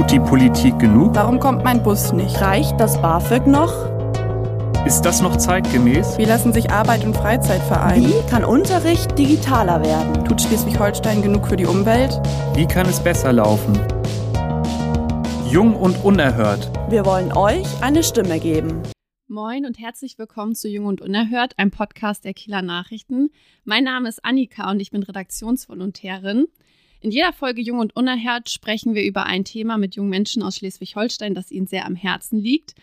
Tut die Politik genug? Warum kommt mein Bus nicht? Reicht das BAföG noch? Ist das noch zeitgemäß? Wie lassen sich Arbeit und Freizeit vereinen? Wie kann Unterricht digitaler werden? Tut Schleswig-Holstein genug für die Umwelt? Wie kann es besser laufen? Jung und unerhört. Wir wollen euch eine Stimme geben. Moin und herzlich willkommen zu Jung und Unerhört, einem Podcast der Kieler Nachrichten. Mein Name ist Annika und ich bin Redaktionsvolontärin. In jeder Folge Jung und Unerhört sprechen wir über ein Thema mit jungen Menschen aus Schleswig-Holstein, das ihnen sehr am Herzen liegt.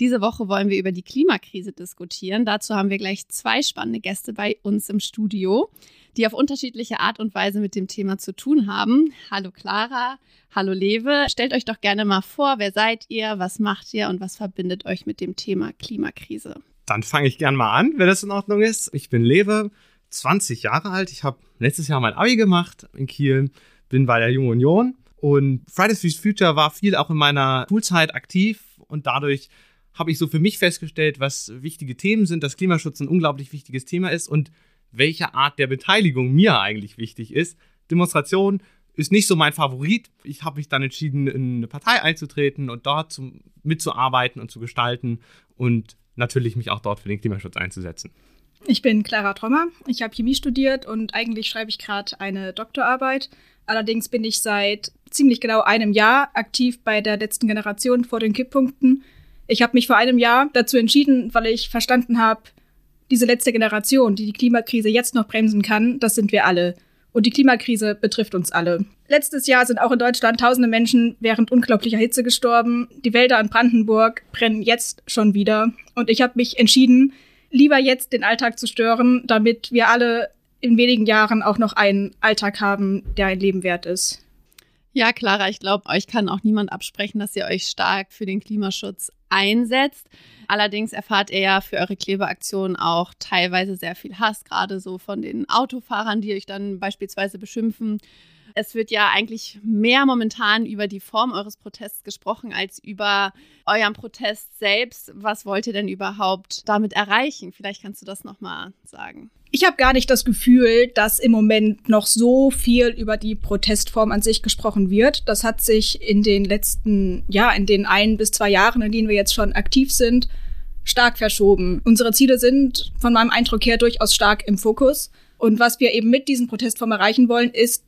Diese Woche wollen wir über die Klimakrise diskutieren. Dazu haben wir gleich zwei spannende Gäste bei uns im Studio, die auf unterschiedliche Art und Weise mit dem Thema zu tun haben. Hallo Clara, hallo Lewe. Stellt euch doch gerne mal vor, wer seid ihr, was macht ihr und was verbindet euch mit dem Thema Klimakrise? Dann fange ich gern mal an, wenn das in Ordnung ist. Ich bin Lewe, 20 Jahre alt. Ich habe letztes Jahr mein Abi gemacht in Kiel, bin bei der Jungen Union und Fridays for Future war viel auch in meiner Schulzeit aktiv und dadurch habe ich so für mich festgestellt, was wichtige Themen sind, dass Klimaschutz ein unglaublich wichtiges Thema ist und welche Art der Beteiligung mir eigentlich wichtig ist. Demonstration ist nicht so mein Favorit. Ich habe mich dann entschieden, in eine Partei einzutreten und dort zum, mitzuarbeiten und zu gestalten und natürlich mich auch dort für den Klimaschutz einzusetzen. Ich bin Clara Trommer. Ich habe Chemie studiert und eigentlich schreibe ich gerade eine Doktorarbeit. Allerdings bin ich seit ziemlich genau einem Jahr aktiv bei der letzten Generation vor den Kipppunkten ich habe mich vor einem Jahr dazu entschieden, weil ich verstanden habe, diese letzte Generation, die die Klimakrise jetzt noch bremsen kann, das sind wir alle. Und die Klimakrise betrifft uns alle. Letztes Jahr sind auch in Deutschland tausende Menschen während unglaublicher Hitze gestorben. Die Wälder in Brandenburg brennen jetzt schon wieder. Und ich habe mich entschieden, lieber jetzt den Alltag zu stören, damit wir alle in wenigen Jahren auch noch einen Alltag haben, der ein Leben wert ist. Ja, Clara, ich glaube, euch kann auch niemand absprechen, dass ihr euch stark für den Klimaschutz einsetzt. Allerdings erfahrt ihr ja für eure Klebeaktion auch teilweise sehr viel Hass, gerade so von den Autofahrern, die euch dann beispielsweise beschimpfen. Es wird ja eigentlich mehr momentan über die Form eures Protests gesprochen als über euren Protest selbst. Was wollt ihr denn überhaupt damit erreichen? Vielleicht kannst du das nochmal sagen. Ich habe gar nicht das Gefühl, dass im Moment noch so viel über die Protestform an sich gesprochen wird. Das hat sich in den letzten, ja, in den ein bis zwei Jahren, in denen wir jetzt schon aktiv sind, stark verschoben. Unsere Ziele sind von meinem Eindruck her durchaus stark im Fokus. Und was wir eben mit diesen Protestformen erreichen wollen, ist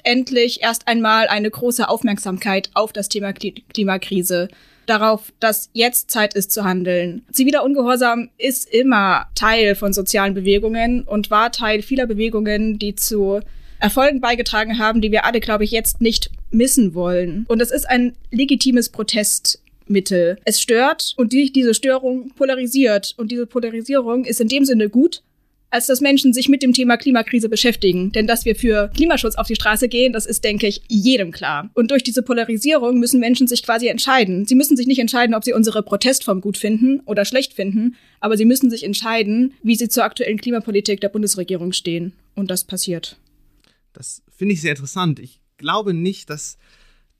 letztendlich erst einmal eine große Aufmerksamkeit auf das Thema Klimakrise darauf, dass jetzt Zeit ist zu handeln. Ziviler Ungehorsam ist immer Teil von sozialen Bewegungen und war Teil vieler Bewegungen, die zu Erfolgen beigetragen haben, die wir alle, glaube ich, jetzt nicht missen wollen. Und es ist ein legitimes Protestmittel. Es stört und die, diese Störung polarisiert. Und diese Polarisierung ist in dem Sinne gut, als dass Menschen sich mit dem Thema Klimakrise beschäftigen. Denn dass wir für Klimaschutz auf die Straße gehen, das ist, denke ich, jedem klar. Und durch diese Polarisierung müssen Menschen sich quasi entscheiden. Sie müssen sich nicht entscheiden, ob sie unsere Protestform gut finden oder schlecht finden, aber sie müssen sich entscheiden, wie sie zur aktuellen Klimapolitik der Bundesregierung stehen. Und das passiert. Das finde ich sehr interessant. Ich glaube nicht, dass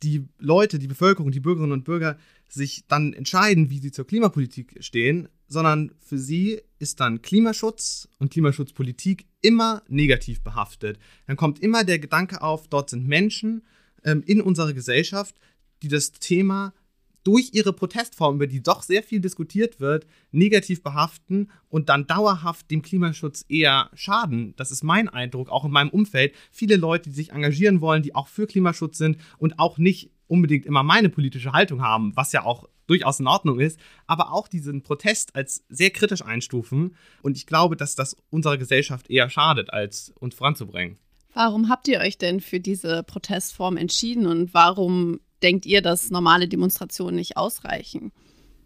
die Leute, die Bevölkerung, die Bürgerinnen und Bürger sich dann entscheiden, wie sie zur Klimapolitik stehen, sondern für sie ist dann Klimaschutz und Klimaschutzpolitik immer negativ behaftet. Dann kommt immer der Gedanke auf, dort sind Menschen ähm, in unserer Gesellschaft, die das Thema durch ihre Protestform, über die doch sehr viel diskutiert wird, negativ behaften und dann dauerhaft dem Klimaschutz eher schaden. Das ist mein Eindruck, auch in meinem Umfeld. Viele Leute, die sich engagieren wollen, die auch für Klimaschutz sind und auch nicht unbedingt immer meine politische Haltung haben, was ja auch durchaus in Ordnung ist, aber auch diesen Protest als sehr kritisch einstufen. Und ich glaube, dass das unserer Gesellschaft eher schadet, als uns voranzubringen. Warum habt ihr euch denn für diese Protestform entschieden und warum denkt ihr, dass normale Demonstrationen nicht ausreichen?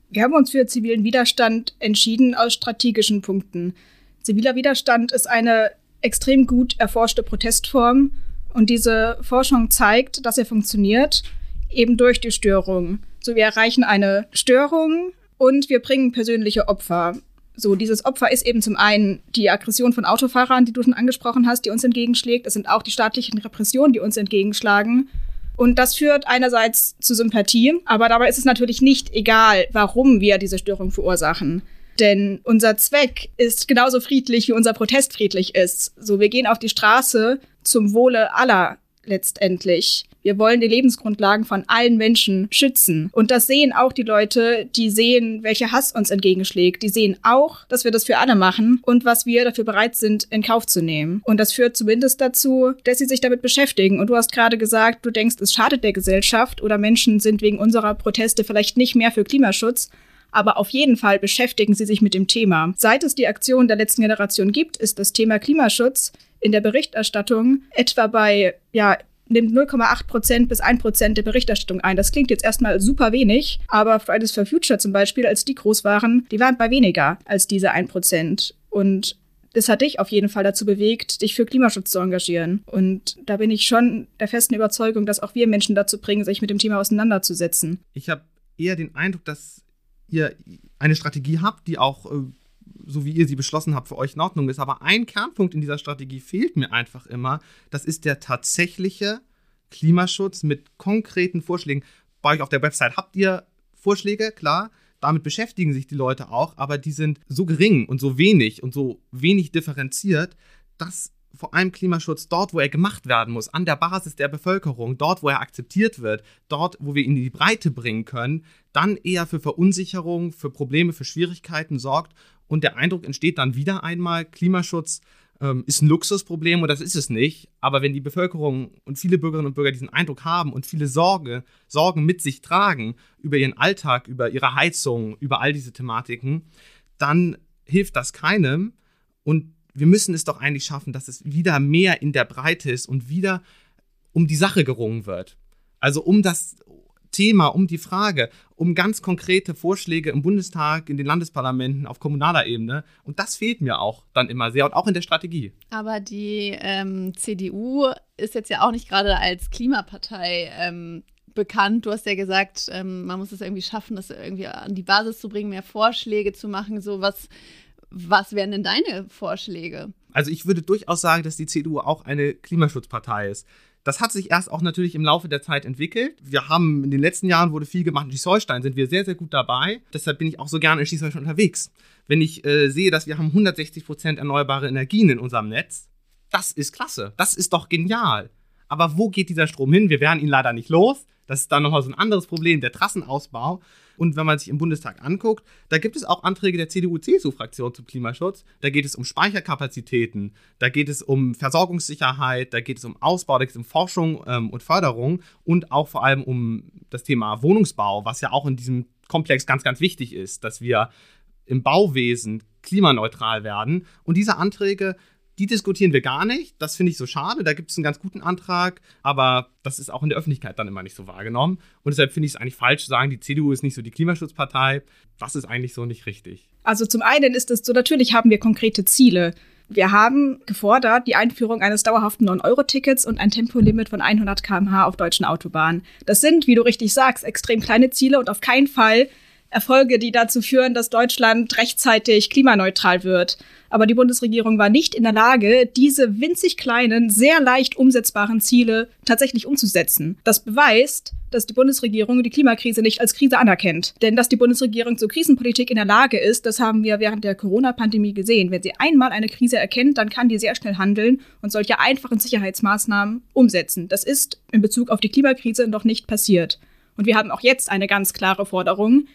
Wir haben uns für zivilen Widerstand entschieden aus strategischen Punkten. Ziviler Widerstand ist eine extrem gut erforschte Protestform und diese Forschung zeigt, dass er funktioniert, eben durch die Störung. So, wir erreichen eine Störung und wir bringen persönliche Opfer. So, dieses Opfer ist eben zum einen die Aggression von Autofahrern, die du schon angesprochen hast, die uns entgegenschlägt. Es sind auch die staatlichen Repressionen, die uns entgegenschlagen. Und das führt einerseits zu Sympathie, aber dabei ist es natürlich nicht egal, warum wir diese Störung verursachen. Denn unser Zweck ist genauso friedlich, wie unser Protest friedlich ist. So, wir gehen auf die Straße zum Wohle aller letztendlich. Wir wollen die Lebensgrundlagen von allen Menschen schützen. Und das sehen auch die Leute, die sehen, welcher Hass uns entgegenschlägt. Die sehen auch, dass wir das für alle machen und was wir dafür bereit sind, in Kauf zu nehmen. Und das führt zumindest dazu, dass sie sich damit beschäftigen. Und du hast gerade gesagt, du denkst, es schadet der Gesellschaft oder Menschen sind wegen unserer Proteste vielleicht nicht mehr für Klimaschutz aber auf jeden Fall beschäftigen sie sich mit dem Thema. Seit es die Aktion der letzten Generation gibt, ist das Thema Klimaschutz in der Berichterstattung etwa bei ja, nimmt 0,8 Prozent bis 1 Prozent der Berichterstattung ein. Das klingt jetzt erstmal super wenig, aber Fridays for Future zum Beispiel, als die groß waren, die waren bei weniger als diese 1 Prozent. Und das hat dich auf jeden Fall dazu bewegt, dich für Klimaschutz zu engagieren. Und da bin ich schon der festen Überzeugung, dass auch wir Menschen dazu bringen, sich mit dem Thema auseinanderzusetzen. Ich habe eher den Eindruck, dass ihr eine Strategie habt, die auch äh, so wie ihr sie beschlossen habt, für euch in Ordnung ist. Aber ein Kernpunkt in dieser Strategie fehlt mir einfach immer. Das ist der tatsächliche Klimaschutz mit konkreten Vorschlägen. Bei euch auf der Website habt ihr Vorschläge, klar. Damit beschäftigen sich die Leute auch, aber die sind so gering und so wenig und so wenig differenziert, dass vor allem Klimaschutz dort, wo er gemacht werden muss, an der Basis der Bevölkerung, dort, wo er akzeptiert wird, dort, wo wir ihn in die Breite bringen können, dann eher für Verunsicherung, für Probleme, für Schwierigkeiten sorgt und der Eindruck entsteht dann wieder einmal, Klimaschutz ähm, ist ein Luxusproblem und das ist es nicht. Aber wenn die Bevölkerung und viele Bürgerinnen und Bürger diesen Eindruck haben und viele Sorge, Sorgen mit sich tragen über ihren Alltag, über ihre Heizung, über all diese Thematiken, dann hilft das keinem. Und wir müssen es doch eigentlich schaffen, dass es wieder mehr in der Breite ist und wieder um die Sache gerungen wird. Also um das, Thema, um die Frage, um ganz konkrete Vorschläge im Bundestag, in den Landesparlamenten, auf kommunaler Ebene. Und das fehlt mir auch dann immer sehr und auch in der Strategie. Aber die ähm, CDU ist jetzt ja auch nicht gerade als Klimapartei ähm, bekannt. Du hast ja gesagt, ähm, man muss es irgendwie schaffen, das irgendwie an die Basis zu bringen, mehr Vorschläge zu machen. So was, was wären denn deine Vorschläge? Also ich würde durchaus sagen, dass die CDU auch eine Klimaschutzpartei ist. Das hat sich erst auch natürlich im Laufe der Zeit entwickelt. Wir haben in den letzten Jahren wurde viel gemacht. In Schleswig-Holstein sind wir sehr, sehr gut dabei. Deshalb bin ich auch so gerne in Schleswig-Holstein unterwegs. Wenn ich äh, sehe, dass wir haben 160 Prozent erneuerbare Energien in unserem Netz, das ist klasse. Das ist doch genial. Aber wo geht dieser Strom hin? Wir werden ihn leider nicht los. Das ist dann nochmal so ein anderes Problem, der Trassenausbau. Und wenn man sich im Bundestag anguckt, da gibt es auch Anträge der CDU-CSU-Fraktion zum Klimaschutz. Da geht es um Speicherkapazitäten, da geht es um Versorgungssicherheit, da geht es um Ausbau, da geht es um Forschung ähm, und Förderung und auch vor allem um das Thema Wohnungsbau, was ja auch in diesem Komplex ganz, ganz wichtig ist, dass wir im Bauwesen klimaneutral werden. Und diese Anträge, die diskutieren wir gar nicht. Das finde ich so schade. Da gibt es einen ganz guten Antrag, aber das ist auch in der Öffentlichkeit dann immer nicht so wahrgenommen. Und deshalb finde ich es eigentlich falsch zu sagen, die CDU ist nicht so die Klimaschutzpartei. Das ist eigentlich so nicht richtig. Also zum einen ist es so, natürlich haben wir konkrete Ziele. Wir haben gefordert die Einführung eines dauerhaften 9-Euro-Tickets und ein Tempolimit von 100 km/h auf deutschen Autobahnen. Das sind, wie du richtig sagst, extrem kleine Ziele und auf keinen Fall Erfolge, die dazu führen, dass Deutschland rechtzeitig klimaneutral wird. Aber die Bundesregierung war nicht in der Lage, diese winzig kleinen, sehr leicht umsetzbaren Ziele tatsächlich umzusetzen. Das beweist, dass die Bundesregierung die Klimakrise nicht als Krise anerkennt. Denn dass die Bundesregierung zur Krisenpolitik in der Lage ist, das haben wir während der Corona-Pandemie gesehen. Wenn sie einmal eine Krise erkennt, dann kann die sehr schnell handeln und solche einfachen Sicherheitsmaßnahmen umsetzen. Das ist in Bezug auf die Klimakrise noch nicht passiert. Und wir haben auch jetzt eine ganz klare Forderung,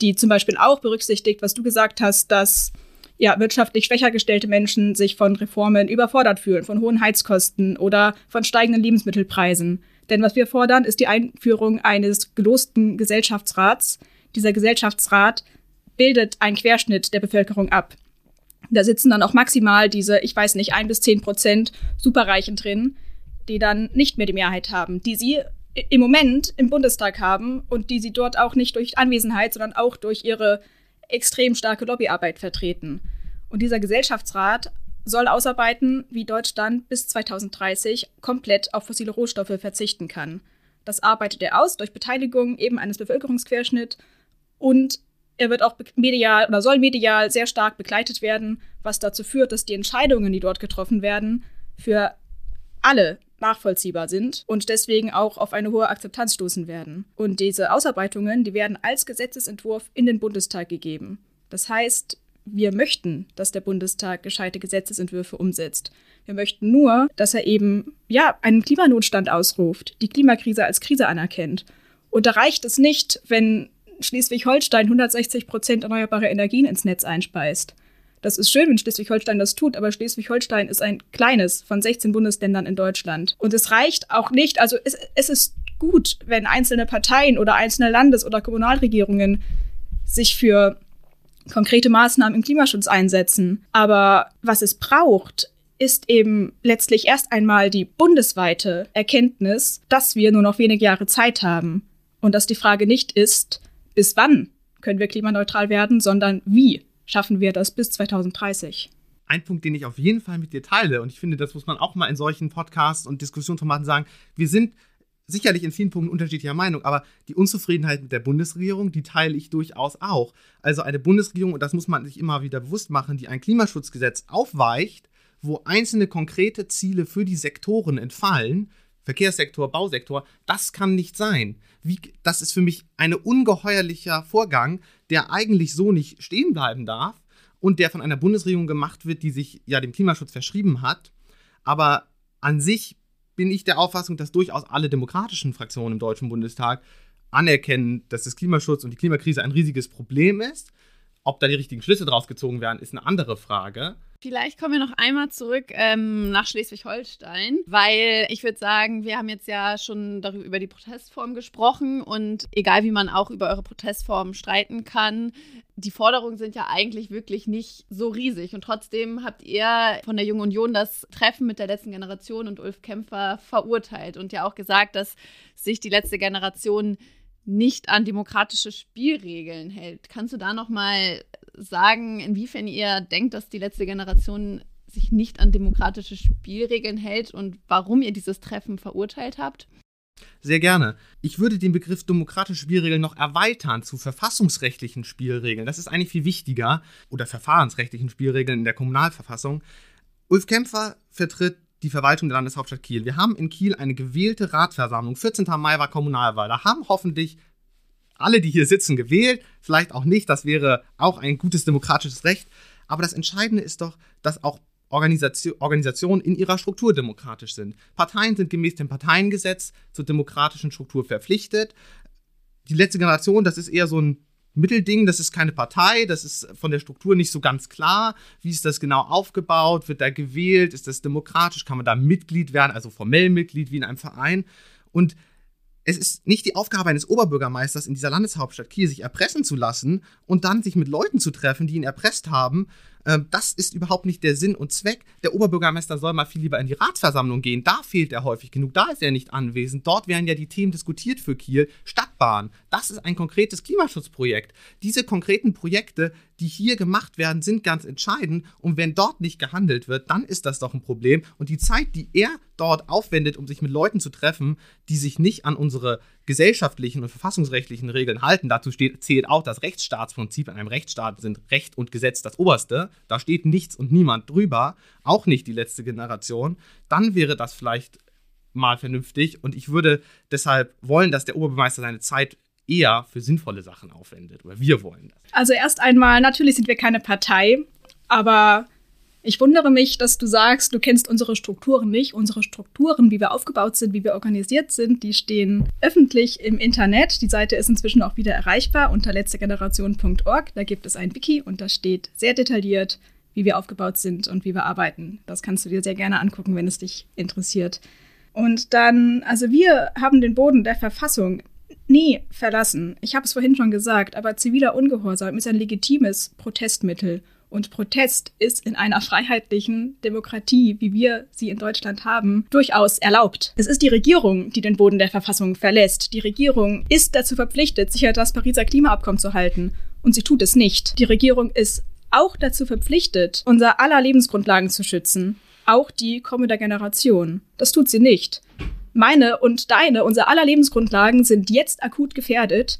die zum Beispiel auch berücksichtigt, was du gesagt hast, dass ja, wirtschaftlich schwächer gestellte Menschen sich von Reformen überfordert fühlen, von hohen Heizkosten oder von steigenden Lebensmittelpreisen. Denn was wir fordern, ist die Einführung eines gelosten Gesellschaftsrats. Dieser Gesellschaftsrat bildet einen Querschnitt der Bevölkerung ab. Da sitzen dann auch maximal diese, ich weiß nicht, ein bis zehn Prozent Superreichen drin, die dann nicht mehr die Mehrheit haben, die sie im Moment im Bundestag haben und die sie dort auch nicht durch Anwesenheit, sondern auch durch ihre extrem starke Lobbyarbeit vertreten. Und dieser Gesellschaftsrat soll ausarbeiten, wie Deutschland bis 2030 komplett auf fossile Rohstoffe verzichten kann. Das arbeitet er aus durch Beteiligung eben eines Bevölkerungsquerschnitts und er wird auch medial oder soll medial sehr stark begleitet werden, was dazu führt, dass die Entscheidungen, die dort getroffen werden, für alle nachvollziehbar sind und deswegen auch auf eine hohe Akzeptanz stoßen werden. Und diese Ausarbeitungen, die werden als Gesetzesentwurf in den Bundestag gegeben. Das heißt, wir möchten, dass der Bundestag gescheite Gesetzesentwürfe umsetzt. Wir möchten nur, dass er eben, ja, einen Klimanotstand ausruft, die Klimakrise als Krise anerkennt. Und da reicht es nicht, wenn Schleswig-Holstein 160 Prozent erneuerbare Energien ins Netz einspeist. Das ist schön, wenn Schleswig-Holstein das tut, aber Schleswig-Holstein ist ein kleines von 16 Bundesländern in Deutschland. Und es reicht auch nicht, also es, es ist gut, wenn einzelne Parteien oder einzelne Landes- oder Kommunalregierungen sich für konkrete Maßnahmen im Klimaschutz einsetzen. Aber was es braucht, ist eben letztlich erst einmal die bundesweite Erkenntnis, dass wir nur noch wenige Jahre Zeit haben und dass die Frage nicht ist, bis wann können wir klimaneutral werden, sondern wie schaffen wir das bis 2030. Ein Punkt, den ich auf jeden Fall mit dir teile, und ich finde, das muss man auch mal in solchen Podcasts und Diskussionsformaten sagen, wir sind sicherlich in vielen Punkten unterschiedlicher Meinung, aber die Unzufriedenheit mit der Bundesregierung, die teile ich durchaus auch. Also eine Bundesregierung, und das muss man sich immer wieder bewusst machen, die ein Klimaschutzgesetz aufweicht, wo einzelne konkrete Ziele für die Sektoren entfallen, Verkehrssektor, Bausektor, das kann nicht sein. Wie, das ist für mich ein ungeheuerlicher Vorgang, der eigentlich so nicht stehen bleiben darf und der von einer Bundesregierung gemacht wird, die sich ja dem Klimaschutz verschrieben hat. Aber an sich bin ich der Auffassung, dass durchaus alle demokratischen Fraktionen im Deutschen Bundestag anerkennen, dass das Klimaschutz und die Klimakrise ein riesiges Problem ist. Ob da die richtigen Schlüsse draus gezogen werden, ist eine andere Frage. Vielleicht kommen wir noch einmal zurück ähm, nach Schleswig-Holstein, weil ich würde sagen, wir haben jetzt ja schon darüber über die Protestform gesprochen und egal wie man auch über eure Protestform streiten kann, die Forderungen sind ja eigentlich wirklich nicht so riesig. Und trotzdem habt ihr von der Jungen Union das Treffen mit der letzten Generation und Ulf Kämpfer verurteilt und ja auch gesagt, dass sich die letzte Generation nicht an demokratische Spielregeln hält. Kannst du da noch mal sagen, inwiefern ihr denkt, dass die letzte Generation sich nicht an demokratische Spielregeln hält und warum ihr dieses Treffen verurteilt habt? Sehr gerne. Ich würde den Begriff demokratische Spielregeln noch erweitern zu verfassungsrechtlichen Spielregeln. Das ist eigentlich viel wichtiger. Oder verfahrensrechtlichen Spielregeln in der Kommunalverfassung. Ulf Kämpfer vertritt die Verwaltung der Landeshauptstadt Kiel. Wir haben in Kiel eine gewählte Ratversammlung. 14. Mai war Kommunalwahl. Da haben hoffentlich alle, die hier sitzen, gewählt. Vielleicht auch nicht. Das wäre auch ein gutes demokratisches Recht. Aber das Entscheidende ist doch, dass auch Organisation, Organisationen in ihrer Struktur demokratisch sind. Parteien sind gemäß dem Parteiengesetz zur demokratischen Struktur verpflichtet. Die letzte Generation, das ist eher so ein Mittelding, das ist keine Partei, das ist von der Struktur nicht so ganz klar. Wie ist das genau aufgebaut? Wird da gewählt? Ist das demokratisch? Kann man da Mitglied werden, also formell Mitglied wie in einem Verein? Und es ist nicht die Aufgabe eines Oberbürgermeisters in dieser Landeshauptstadt Kiel, sich erpressen zu lassen und dann sich mit Leuten zu treffen, die ihn erpresst haben ähm, das ist überhaupt nicht der Sinn und Zweck. Der Oberbürgermeister soll mal viel lieber in die Ratsversammlung gehen. Da fehlt er häufig genug. Da ist er nicht anwesend. Dort werden ja die Themen diskutiert für Kiel. Stadtbahn. Das ist ein konkretes Klimaschutzprojekt. Diese konkreten Projekte, die hier gemacht werden, sind ganz entscheidend. Und wenn dort nicht gehandelt wird, dann ist das doch ein Problem. Und die Zeit, die er dort aufwendet, um sich mit Leuten zu treffen, die sich nicht an unsere gesellschaftlichen und verfassungsrechtlichen Regeln halten, dazu steht, zählt auch das Rechtsstaatsprinzip. In einem Rechtsstaat sind Recht und Gesetz das Oberste. Da steht nichts und niemand drüber, auch nicht die letzte Generation. Dann wäre das vielleicht mal vernünftig. Und ich würde deshalb wollen, dass der Oberbürgermeister seine Zeit eher für sinnvolle Sachen aufwendet. Oder wir wollen das. Also erst einmal, natürlich sind wir keine Partei, aber ich wundere mich, dass du sagst, du kennst unsere Strukturen nicht. Unsere Strukturen, wie wir aufgebaut sind, wie wir organisiert sind, die stehen öffentlich im Internet. Die Seite ist inzwischen auch wieder erreichbar unter letztegeneration.org. Da gibt es ein Wiki und da steht sehr detailliert, wie wir aufgebaut sind und wie wir arbeiten. Das kannst du dir sehr gerne angucken, wenn es dich interessiert. Und dann, also wir haben den Boden der Verfassung nie verlassen. Ich habe es vorhin schon gesagt, aber ziviler Ungehorsam ist ein legitimes Protestmittel. Und Protest ist in einer freiheitlichen Demokratie, wie wir sie in Deutschland haben, durchaus erlaubt. Es ist die Regierung, die den Boden der Verfassung verlässt. Die Regierung ist dazu verpflichtet, sicher das Pariser Klimaabkommen zu halten. Und sie tut es nicht. Die Regierung ist auch dazu verpflichtet, unser aller Lebensgrundlagen zu schützen. Auch die kommende Generation. Das tut sie nicht. Meine und deine, unser aller Lebensgrundlagen sind jetzt akut gefährdet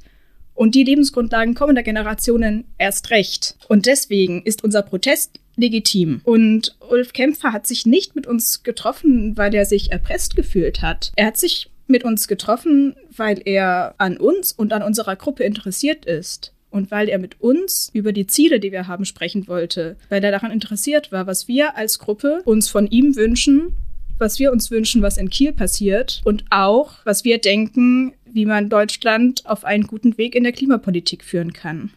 und die Lebensgrundlagen kommender Generationen erst recht. Und deswegen ist unser Protest legitim. Und Ulf Kämpfer hat sich nicht mit uns getroffen, weil er sich erpresst gefühlt hat. Er hat sich mit uns getroffen, weil er an uns und an unserer Gruppe interessiert ist. und weil er mit uns über die Ziele, die wir haben, sprechen wollte, weil er daran interessiert war, was wir als Gruppe uns von ihm wünschen, was wir uns wünschen, was in Kiel passiert und auch, was wir denken, wie man Deutschland auf einen guten Weg in der Klimapolitik führen kann.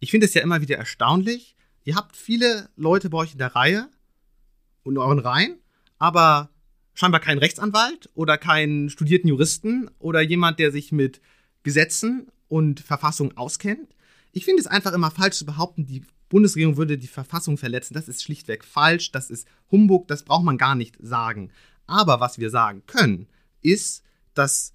Ich finde es ja immer wieder erstaunlich. Ihr habt viele Leute bei euch in der Reihe und in euren Reihen, aber scheinbar keinen Rechtsanwalt oder keinen studierten Juristen oder jemand, der sich mit Gesetzen und Verfassung auskennt. Ich finde es einfach immer falsch zu behaupten, die Bundesregierung würde die Verfassung verletzen. Das ist schlichtweg falsch, das ist Humbug, das braucht man gar nicht sagen. Aber was wir sagen können, ist, dass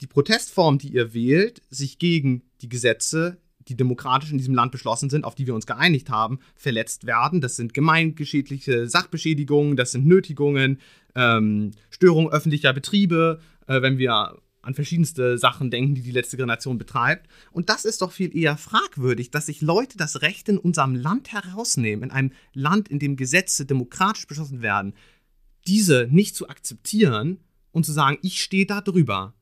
die Protestform, die ihr wählt, sich gegen die Gesetze, die demokratisch in diesem Land beschlossen sind, auf die wir uns geeinigt haben, verletzt werden. Das sind gemeingeschädliche Sachbeschädigungen, das sind Nötigungen, ähm, Störung öffentlicher Betriebe, äh, wenn wir an verschiedenste Sachen denken, die die letzte Generation betreibt. Und das ist doch viel eher fragwürdig, dass sich Leute das Recht in unserem Land herausnehmen, in einem Land, in dem Gesetze demokratisch beschlossen werden, diese nicht zu akzeptieren und zu sagen, ich stehe da drüber.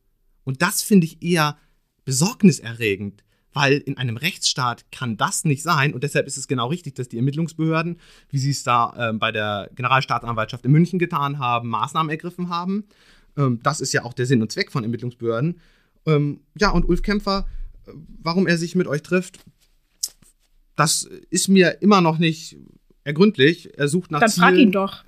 Und das finde ich eher besorgniserregend, weil in einem Rechtsstaat kann das nicht sein und deshalb ist es genau richtig, dass die Ermittlungsbehörden, wie sie es da äh, bei der Generalstaatsanwaltschaft in München getan haben, Maßnahmen ergriffen haben ähm, das ist ja auch der Sinn und Zweck von Ermittlungsbehörden. Ähm, ja, und Ulf Kämpfer, äh, warum er sich mit euch trifft, das ist mir immer noch nicht ergründlich. Er sucht nach Dann Zielen. frag ihn doch.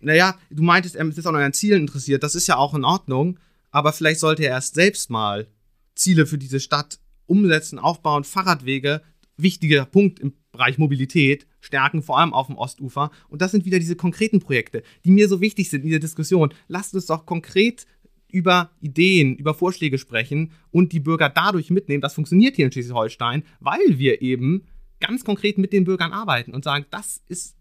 Naja, du meintest, er ist auch an Zielen interessiert. Das ist ja auch in Ordnung. Aber vielleicht sollte er erst selbst mal Ziele für diese Stadt umsetzen, aufbauen, Fahrradwege, wichtiger Punkt im Bereich Mobilität stärken, vor allem auf dem Ostufer. Und das sind wieder diese konkreten Projekte, die mir so wichtig sind in dieser Diskussion. Lasst uns doch konkret über Ideen, über Vorschläge sprechen und die Bürger dadurch mitnehmen. Das funktioniert hier in Schleswig-Holstein, weil wir eben ganz konkret mit den Bürgern arbeiten und sagen, das ist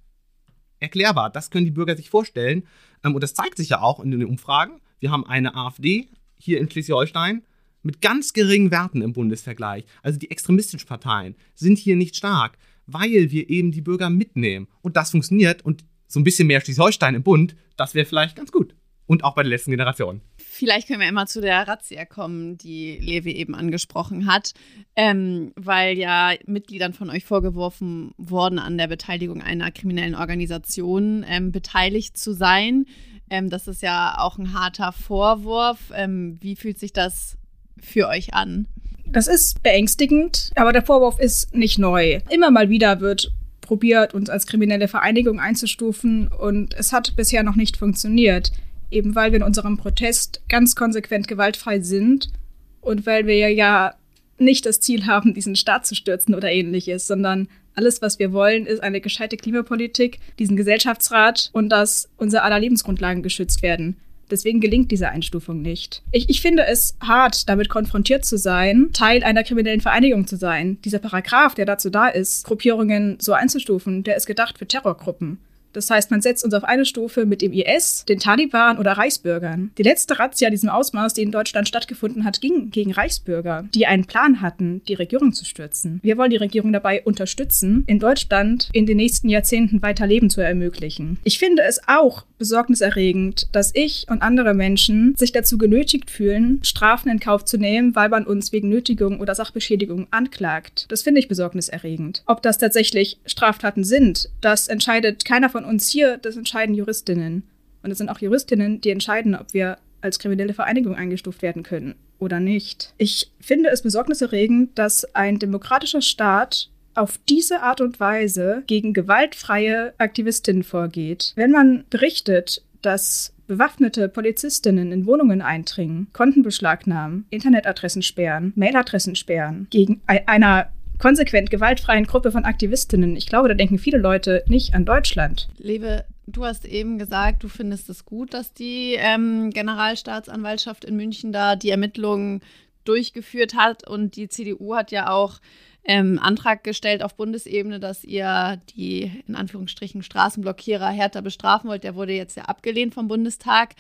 erklärbar, das können die Bürger sich vorstellen. Ähm, und das zeigt sich ja auch in den Umfragen. Wir haben eine AfD hier in Schleswig-Holstein, mit ganz geringen Werten im Bundesvergleich. Also die extremistischen Parteien sind hier nicht stark weil wir eben die Bürger mitnehmen. Und das funktioniert und so ein bisschen mehr Schleswig-Holstein im Bund, das wäre vielleicht ganz gut. Und auch bei der letzten Generation. Vielleicht können wir immer zu der Razzia kommen, die Levi eben angesprochen hat, ähm, weil ja Mitgliedern von euch vorgeworfen worden, an der Beteiligung einer kriminellen Organisation ähm, beteiligt zu sein. Ähm, das ist ja auch ein harter Vorwurf. Ähm, wie fühlt sich das für euch an? Das ist beängstigend, aber der Vorwurf ist nicht neu. Immer mal wieder wird probiert, uns als kriminelle Vereinigung einzustufen und es hat bisher noch nicht funktioniert, eben weil wir in unserem Protest ganz konsequent gewaltfrei sind und weil wir ja nicht das Ziel haben, diesen Staat zu stürzen oder ähnliches, sondern alles, was wir wollen, ist eine gescheite Klimapolitik, diesen Gesellschaftsrat und dass unsere aller Lebensgrundlagen geschützt werden. Deswegen gelingt diese Einstufung nicht. Ich, ich finde es hart, damit konfrontiert zu sein, Teil einer kriminellen Vereinigung zu sein. Dieser Paragraph, der dazu da ist, Gruppierungen so einzustufen, der ist gedacht für Terrorgruppen. Das heißt, man setzt uns auf eine Stufe mit dem IS, den Taliban oder Reichsbürgern. Die letzte Razzia diesem Ausmaß, die in Deutschland stattgefunden hat, ging gegen Reichsbürger, die einen Plan hatten, die Regierung zu stürzen. Wir wollen die Regierung dabei unterstützen, in Deutschland in den nächsten Jahrzehnten weiter Leben zu ermöglichen. Ich finde es auch besorgniserregend, dass ich und andere Menschen sich dazu genötigt fühlen, Strafen in Kauf zu nehmen, weil man uns wegen Nötigung oder Sachbeschädigung anklagt. Das finde ich besorgniserregend. Ob das tatsächlich Straftaten sind, das entscheidet keiner von uns hier, das entscheiden Juristinnen. Und es sind auch Juristinnen, die entscheiden, ob wir als kriminelle Vereinigung eingestuft werden können oder nicht. Ich finde es besorgniserregend, dass ein demokratischer Staat auf diese Art und Weise gegen gewaltfreie Aktivistinnen vorgeht. Wenn man berichtet, dass bewaffnete Polizistinnen in Wohnungen eindringen, Konten beschlagnahmen, Internetadressen sperren, Mailadressen sperren, gegen einer konsequent gewaltfreien Gruppe von Aktivistinnen. Ich glaube, da denken viele Leute nicht an Deutschland. Liebe, du hast eben gesagt, du findest es gut, dass die ähm, Generalstaatsanwaltschaft in München da die Ermittlungen durchgeführt hat und die CDU hat ja auch ähm, Antrag gestellt auf Bundesebene, dass ihr die in Anführungsstrichen Straßenblockierer härter bestrafen wollt. Der wurde jetzt ja abgelehnt vom Bundestag.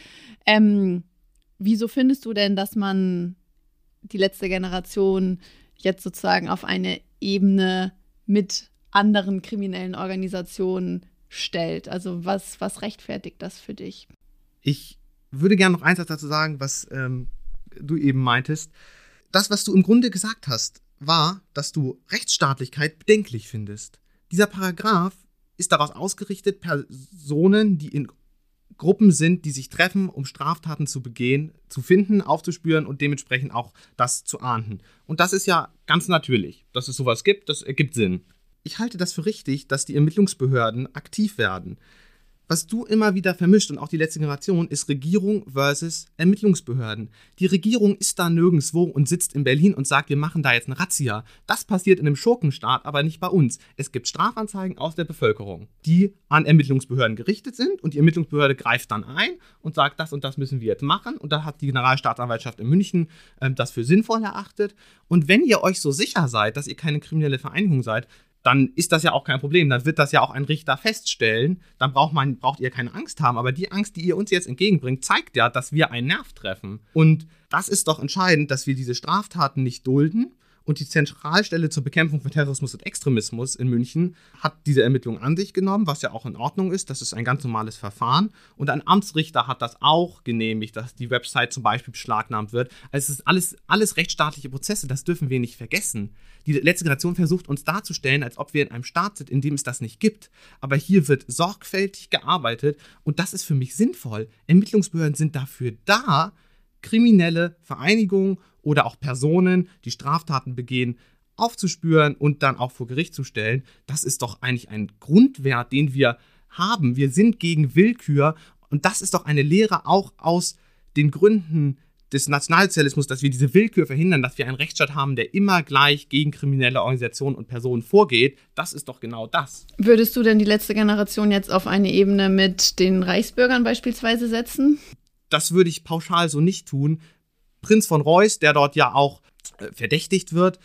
Ähm, wieso findest du denn, dass man die letzte Generation jetzt sozusagen auf eine Ebene mit anderen kriminellen Organisationen stellt? Also was, was rechtfertigt das für dich? Ich würde gerne noch eins dazu sagen, was ähm, du eben meintest das, was du im Grunde gesagt hast, war, dass du Rechtsstaatlichkeit bedenklich findest. Dieser Paragraph ist daraus ausgerichtet, Personen, die in Gruppen sind, die sich treffen, um Straftaten zu begehen, zu finden, aufzuspüren und dementsprechend auch das zu ahnden. Und das ist ja ganz natürlich, dass es sowas gibt, das ergibt Sinn. Ich halte das für richtig, dass die Ermittlungsbehörden aktiv werden. Was du immer wieder vermischt und auch die letzte Generation ist Regierung versus Ermittlungsbehörden. Die Regierung ist da nirgendwo und sitzt in Berlin und sagt, wir machen da jetzt eine Razzia. Das passiert in einem Schurkenstaat, aber nicht bei uns. Es gibt Strafanzeigen aus der Bevölkerung, die an Ermittlungsbehörden gerichtet sind und die Ermittlungsbehörde greift dann ein und sagt, das und das müssen wir jetzt machen. Und da hat die Generalstaatsanwaltschaft in München äh, das für sinnvoll erachtet. Und wenn ihr euch so sicher seid, dass ihr keine kriminelle Vereinigung seid, dann ist das ja auch kein Problem. Dann wird das ja auch ein Richter feststellen. Dann braucht, man, braucht ihr keine Angst haben. Aber die Angst, die ihr uns jetzt entgegenbringt, zeigt ja, dass wir einen Nerv treffen. Und das ist doch entscheidend, dass wir diese Straftaten nicht dulden und die Zentralstelle zur Bekämpfung von Terrorismus und Extremismus in München hat diese Ermittlung an sich genommen, was ja auch in Ordnung ist. Das ist ein ganz normales Verfahren. Und ein Amtsrichter hat das auch genehmigt, dass die Website zum Beispiel beschlagnahmt wird. Also es ist alles, alles rechtsstaatliche Prozesse, das dürfen wir nicht vergessen. Die letzte Generation versucht uns darzustellen, als ob wir in einem Staat sind, in dem es das nicht gibt. Aber hier wird sorgfältig gearbeitet und das ist für mich sinnvoll. Ermittlungsbehörden sind dafür da, kriminelle Vereinigungen oder auch Personen, die Straftaten begehen, aufzuspüren und dann auch vor Gericht zu stellen. Das ist doch eigentlich ein Grundwert, den wir haben. Wir sind gegen Willkür und das ist doch eine Lehre auch aus den Gründen des Nationalsozialismus, dass wir diese Willkür verhindern, dass wir einen Rechtsstaat haben, der immer gleich gegen kriminelle Organisationen und Personen vorgeht. Das ist doch genau das. Würdest du denn die letzte Generation jetzt auf eine Ebene mit den Reichsbürgern beispielsweise setzen? Das würde ich pauschal so nicht tun, Prinz von Reuß, der dort ja auch äh, verdächtigt wird,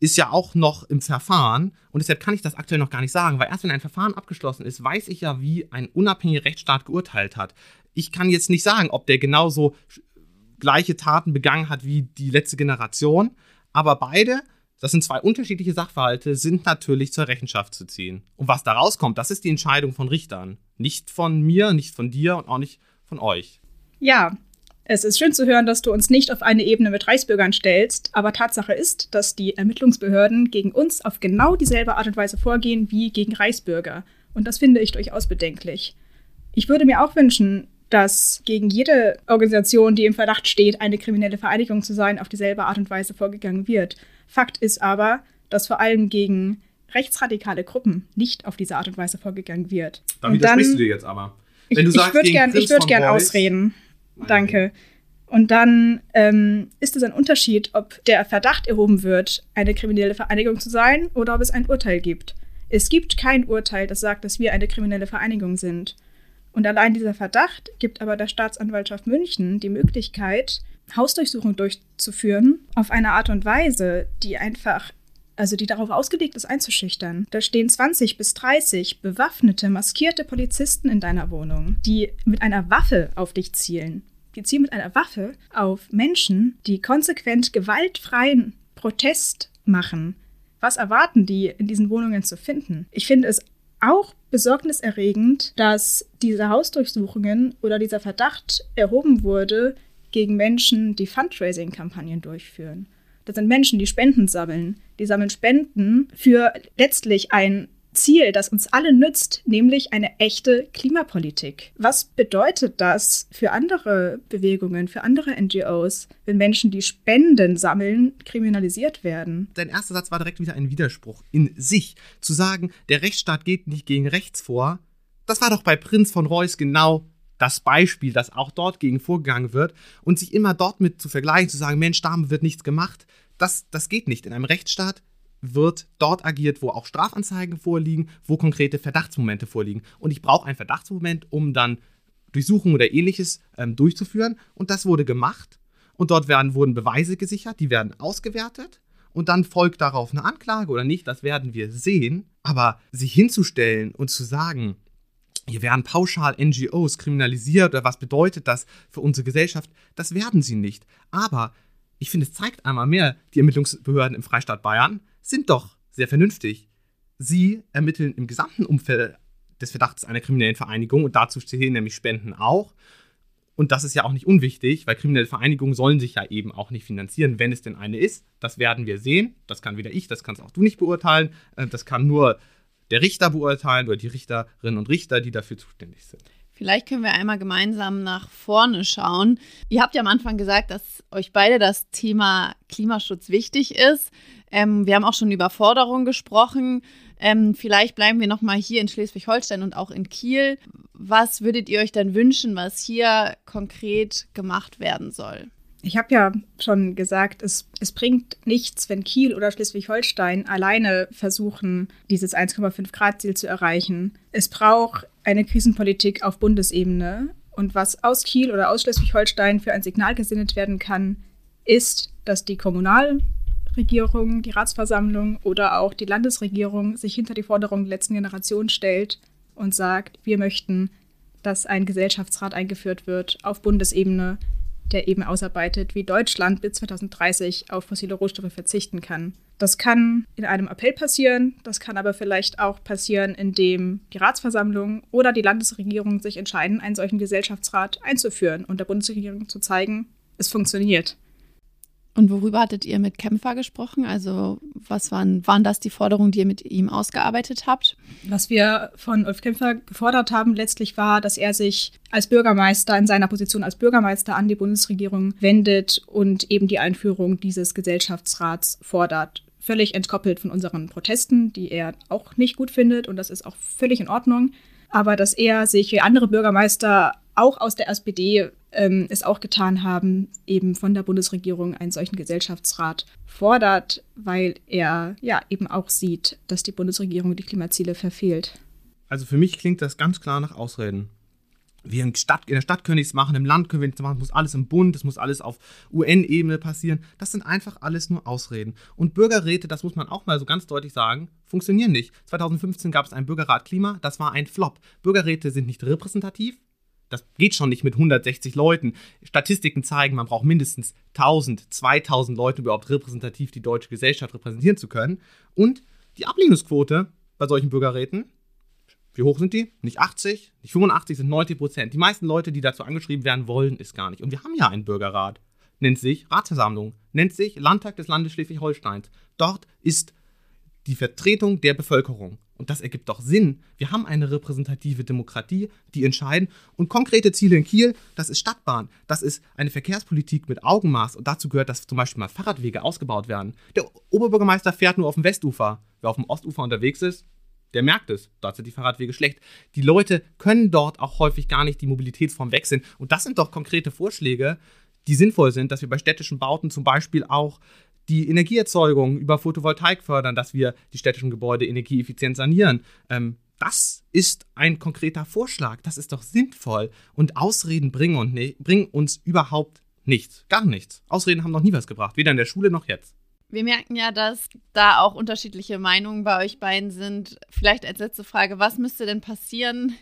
ist ja auch noch im Verfahren und deshalb kann ich das aktuell noch gar nicht sagen, weil erst wenn ein Verfahren abgeschlossen ist, weiß ich ja, wie ein unabhängiger Rechtsstaat geurteilt hat. Ich kann jetzt nicht sagen, ob der genauso gleiche Taten begangen hat wie die letzte Generation, aber beide, das sind zwei unterschiedliche Sachverhalte, sind natürlich zur Rechenschaft zu ziehen. Und was da rauskommt, das ist die Entscheidung von Richtern, nicht von mir, nicht von dir und auch nicht von euch. Ja, es ist schön zu hören, dass du uns nicht auf eine Ebene mit Reichsbürgern stellst, aber Tatsache ist, dass die Ermittlungsbehörden gegen uns auf genau dieselbe Art und Weise vorgehen wie gegen Reichsbürger. Und das finde ich durchaus bedenklich. Ich würde mir auch wünschen, dass gegen jede Organisation, die im Verdacht steht, eine kriminelle Vereinigung zu sein, auf dieselbe Art und Weise vorgegangen wird. Fakt ist aber, dass vor allem gegen rechtsradikale Gruppen nicht auf diese Art und Weise vorgegangen wird. Da widersprichst du dir jetzt aber. Wenn ich, ich würde gern, würd gern ausreden. Danke. Und dann ähm, ist es ein Unterschied, ob der Verdacht erhoben wird, eine kriminelle Vereinigung zu sein oder ob es ein Urteil gibt. Es gibt kein Urteil, das sagt, dass wir eine kriminelle Vereinigung sind. Und allein dieser Verdacht gibt aber der Staatsanwaltschaft München die Möglichkeit, Hausdurchsuchung durchzuführen auf eine Art und Weise, die einfach, also die darauf ausgelegt ist, einzuschüchtern. Da stehen 20 bis 30 bewaffnete, maskierte Polizisten in deiner Wohnung, die mit einer Waffe auf dich zielen die zielen mit einer Waffe auf Menschen, die konsequent gewaltfreien Protest machen. Was erwarten die in diesen Wohnungen zu finden? Ich finde es auch besorgniserregend, dass diese Hausdurchsuchungen oder dieser Verdacht erhoben wurde gegen Menschen, die Fundraising-Kampagnen durchführen. Das sind Menschen, die Spenden sammeln. Die sammeln Spenden für letztlich ein Ziel, das uns alle nützt, nämlich eine echte Klimapolitik. Was bedeutet das für andere Bewegungen, für andere NGOs, wenn Menschen, die Spenden sammeln, kriminalisiert werden? Dein erster Satz war direkt wieder ein Widerspruch in sich. Zu sagen, der Rechtsstaat geht nicht gegen rechts vor, das war doch bei Prinz von Reuß genau das Beispiel, dass auch dort gegen vorgegangen wird und sich immer dort mit zu vergleichen, zu sagen, Mensch, da wird nichts gemacht, das, das geht nicht. In einem Rechtsstaat wird dort agiert, wo auch Strafanzeigen vorliegen, wo konkrete Verdachtsmomente vorliegen. Und ich brauche einen Verdachtsmoment, um dann Durchsuchungen oder ähnliches ähm, durchzuführen. Und das wurde gemacht. Und dort werden, wurden Beweise gesichert, die werden ausgewertet. Und dann folgt darauf eine Anklage oder nicht, das werden wir sehen. Aber sich hinzustellen und zu sagen, hier werden pauschal NGOs kriminalisiert oder was bedeutet das für unsere Gesellschaft, das werden sie nicht. Aber ich finde, es zeigt einmal mehr, die Ermittlungsbehörden im Freistaat Bayern, sind doch sehr vernünftig. Sie ermitteln im gesamten Umfeld des Verdachts einer kriminellen Vereinigung und dazu stehen nämlich Spenden auch. Und das ist ja auch nicht unwichtig, weil kriminelle Vereinigungen sollen sich ja eben auch nicht finanzieren, wenn es denn eine ist. Das werden wir sehen. Das kann weder ich, das kannst auch du nicht beurteilen. Äh, das kann nur der Richter beurteilen oder die Richterinnen und Richter, die dafür zuständig sind. Vielleicht können wir einmal gemeinsam nach vorne schauen. Ihr habt ja am Anfang gesagt, dass euch beide das Thema Klimaschutz wichtig ist. Ähm, wir haben auch schon über Forderungen gesprochen. Ähm, vielleicht bleiben wir noch mal hier in Schleswig-Holstein und auch in Kiel. Was würdet ihr euch dann wünschen, was hier konkret gemacht werden soll? Ich habe ja schon gesagt, es, es bringt nichts, wenn Kiel oder Schleswig-Holstein alleine versuchen, dieses 1,5 Grad Ziel zu erreichen. Es braucht eine Krisenpolitik auf Bundesebene. Und was aus Kiel oder aus Schleswig-Holstein für ein Signal gesendet werden kann, ist, dass die Kommunalregierung, die Ratsversammlung oder auch die Landesregierung sich hinter die Forderungen der letzten Generation stellt und sagt, wir möchten, dass ein Gesellschaftsrat eingeführt wird auf Bundesebene, der eben ausarbeitet, wie Deutschland bis 2030 auf fossile Rohstoffe verzichten kann. Das kann in einem Appell passieren, das kann aber vielleicht auch passieren, indem die Ratsversammlung oder die Landesregierung sich entscheiden, einen solchen Gesellschaftsrat einzuführen und der Bundesregierung zu zeigen, es funktioniert. Und worüber hattet ihr mit Kämpfer gesprochen? Also was waren, waren das die Forderungen, die ihr mit ihm ausgearbeitet habt? Was wir von Ulf Kämpfer gefordert haben letztlich war, dass er sich als Bürgermeister in seiner Position als Bürgermeister an die Bundesregierung wendet und eben die Einführung dieses Gesellschaftsrats fordert. Völlig entkoppelt von unseren Protesten, die er auch nicht gut findet und das ist auch völlig in Ordnung. Aber dass er sich wie andere Bürgermeister auch aus der SPD ähm, es auch getan haben, eben von der Bundesregierung einen solchen Gesellschaftsrat fordert, weil er ja eben auch sieht, dass die Bundesregierung die Klimaziele verfehlt. Also für mich klingt das ganz klar nach Ausreden. Wir in, Stadt, in der Stadt können nichts machen, im Land können wir nichts machen, es muss alles im Bund, es muss alles auf UN-Ebene passieren. Das sind einfach alles nur Ausreden. Und Bürgerräte, das muss man auch mal so ganz deutlich sagen, funktionieren nicht. 2015 gab es einen Bürgerrat Klima, das war ein Flop. Bürgerräte sind nicht repräsentativ, das geht schon nicht mit 160 Leuten. Statistiken zeigen, man braucht mindestens 1000, 2000 Leute, um überhaupt repräsentativ die deutsche Gesellschaft repräsentieren zu können. Und die Ablehnungsquote bei solchen Bürgerräten, wie hoch sind die? Nicht 80, nicht 85, sind 90 Prozent. Die meisten Leute, die dazu angeschrieben werden wollen, ist gar nicht. Und wir haben ja einen Bürgerrat. Nennt sich Ratsversammlung, nennt sich Landtag des Landes Schleswig-Holsteins. Dort ist die Vertretung der Bevölkerung. Und das ergibt doch Sinn. Wir haben eine repräsentative Demokratie, die entscheiden. Und konkrete Ziele in Kiel, das ist Stadtbahn, das ist eine Verkehrspolitik mit Augenmaß. Und dazu gehört, dass zum Beispiel mal Fahrradwege ausgebaut werden. Der Oberbürgermeister fährt nur auf dem Westufer. Wer auf dem Ostufer unterwegs ist, der merkt es. Dort sind die Fahrradwege schlecht. Die Leute können dort auch häufig gar nicht die Mobilitätsform wechseln. Und das sind doch konkrete Vorschläge, die sinnvoll sind, dass wir bei städtischen Bauten zum Beispiel auch die Energieerzeugung über Photovoltaik fördern, dass wir die städtischen Gebäude energieeffizient sanieren. Ähm, das ist ein konkreter Vorschlag. Das ist doch sinnvoll. Und Ausreden bringen, und ne bringen uns überhaupt nichts. Gar nichts. Ausreden haben noch nie was gebracht. Weder in der Schule noch jetzt. Wir merken ja, dass da auch unterschiedliche Meinungen bei euch beiden sind. Vielleicht als letzte Frage, was müsste denn passieren,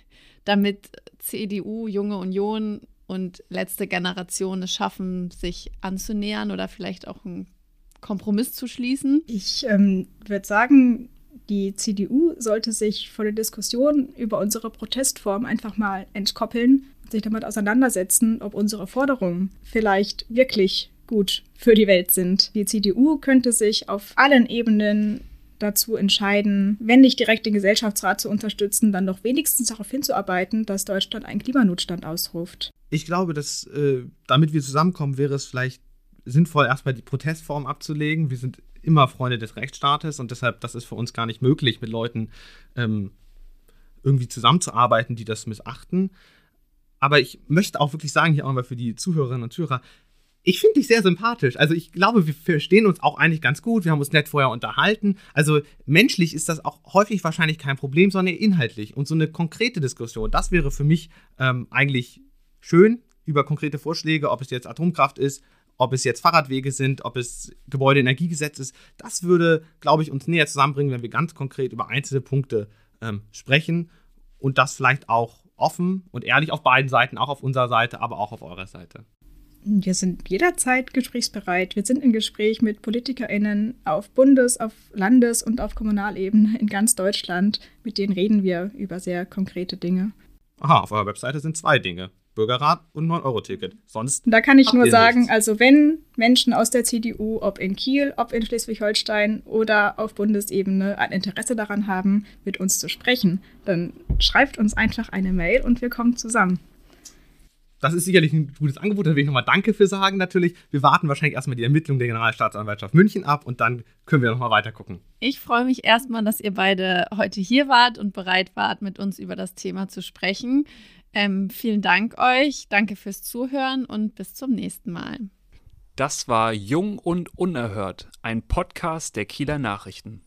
damit CDU, Junge Union und letzte Generation es schaffen, sich anzunähern oder vielleicht auch ein Kompromiss zu schließen? Ich ähm, würde sagen, die CDU sollte sich vor der Diskussion über unsere Protestform einfach mal entkoppeln und sich damit auseinandersetzen, ob unsere Forderungen vielleicht wirklich gut für die Welt sind. Die CDU könnte sich auf allen Ebenen dazu entscheiden, wenn nicht direkt den Gesellschaftsrat zu unterstützen, dann doch wenigstens darauf hinzuarbeiten, dass Deutschland einen Klimanotstand ausruft. Ich glaube, dass äh, damit wir zusammenkommen, wäre es vielleicht sinnvoll, erstmal die Protestform abzulegen. Wir sind immer Freunde des Rechtsstaates und deshalb, das ist für uns gar nicht möglich, mit Leuten ähm, irgendwie zusammenzuarbeiten, die das missachten. Aber ich möchte auch wirklich sagen, hier auch mal für die Zuhörerinnen und Zuhörer, ich finde dich sehr sympathisch. Also ich glaube, wir verstehen uns auch eigentlich ganz gut. Wir haben uns nett vorher unterhalten. Also menschlich ist das auch häufig wahrscheinlich kein Problem, sondern inhaltlich. Und so eine konkrete Diskussion, das wäre für mich ähm, eigentlich schön über konkrete Vorschläge, ob es jetzt Atomkraft ist, ob es jetzt Fahrradwege sind, ob es Gebäudeenergiegesetz ist, das würde, glaube ich, uns näher zusammenbringen, wenn wir ganz konkret über einzelne Punkte ähm, sprechen und das vielleicht auch offen und ehrlich auf beiden Seiten, auch auf unserer Seite, aber auch auf eurer Seite. Wir sind jederzeit gesprächsbereit. Wir sind im Gespräch mit PolitikerInnen auf Bundes-, auf Landes- und auf Kommunalebene in ganz Deutschland. Mit denen reden wir über sehr konkrete Dinge. Aha, auf eurer Webseite sind zwei Dinge. Bürgerrat und 9-Euro-Ticket. Sonst. Da kann ich nur sagen, nichts. also wenn Menschen aus der CDU, ob in Kiel, ob in Schleswig-Holstein oder auf Bundesebene ein Interesse daran haben, mit uns zu sprechen, dann schreibt uns einfach eine Mail und wir kommen zusammen das ist sicherlich ein gutes Angebot, da will ich nochmal Danke für sagen natürlich. Wir warten wahrscheinlich erstmal die Ermittlung der Generalstaatsanwaltschaft München ab und dann können wir nochmal weiter gucken. Ich freue mich erstmal, dass ihr beide heute hier wart und bereit wart, mit uns über das Thema zu sprechen. Ähm, vielen Dank euch, danke fürs Zuhören und bis zum nächsten Mal. Das war Jung und Unerhört, ein Podcast der Kieler Nachrichten.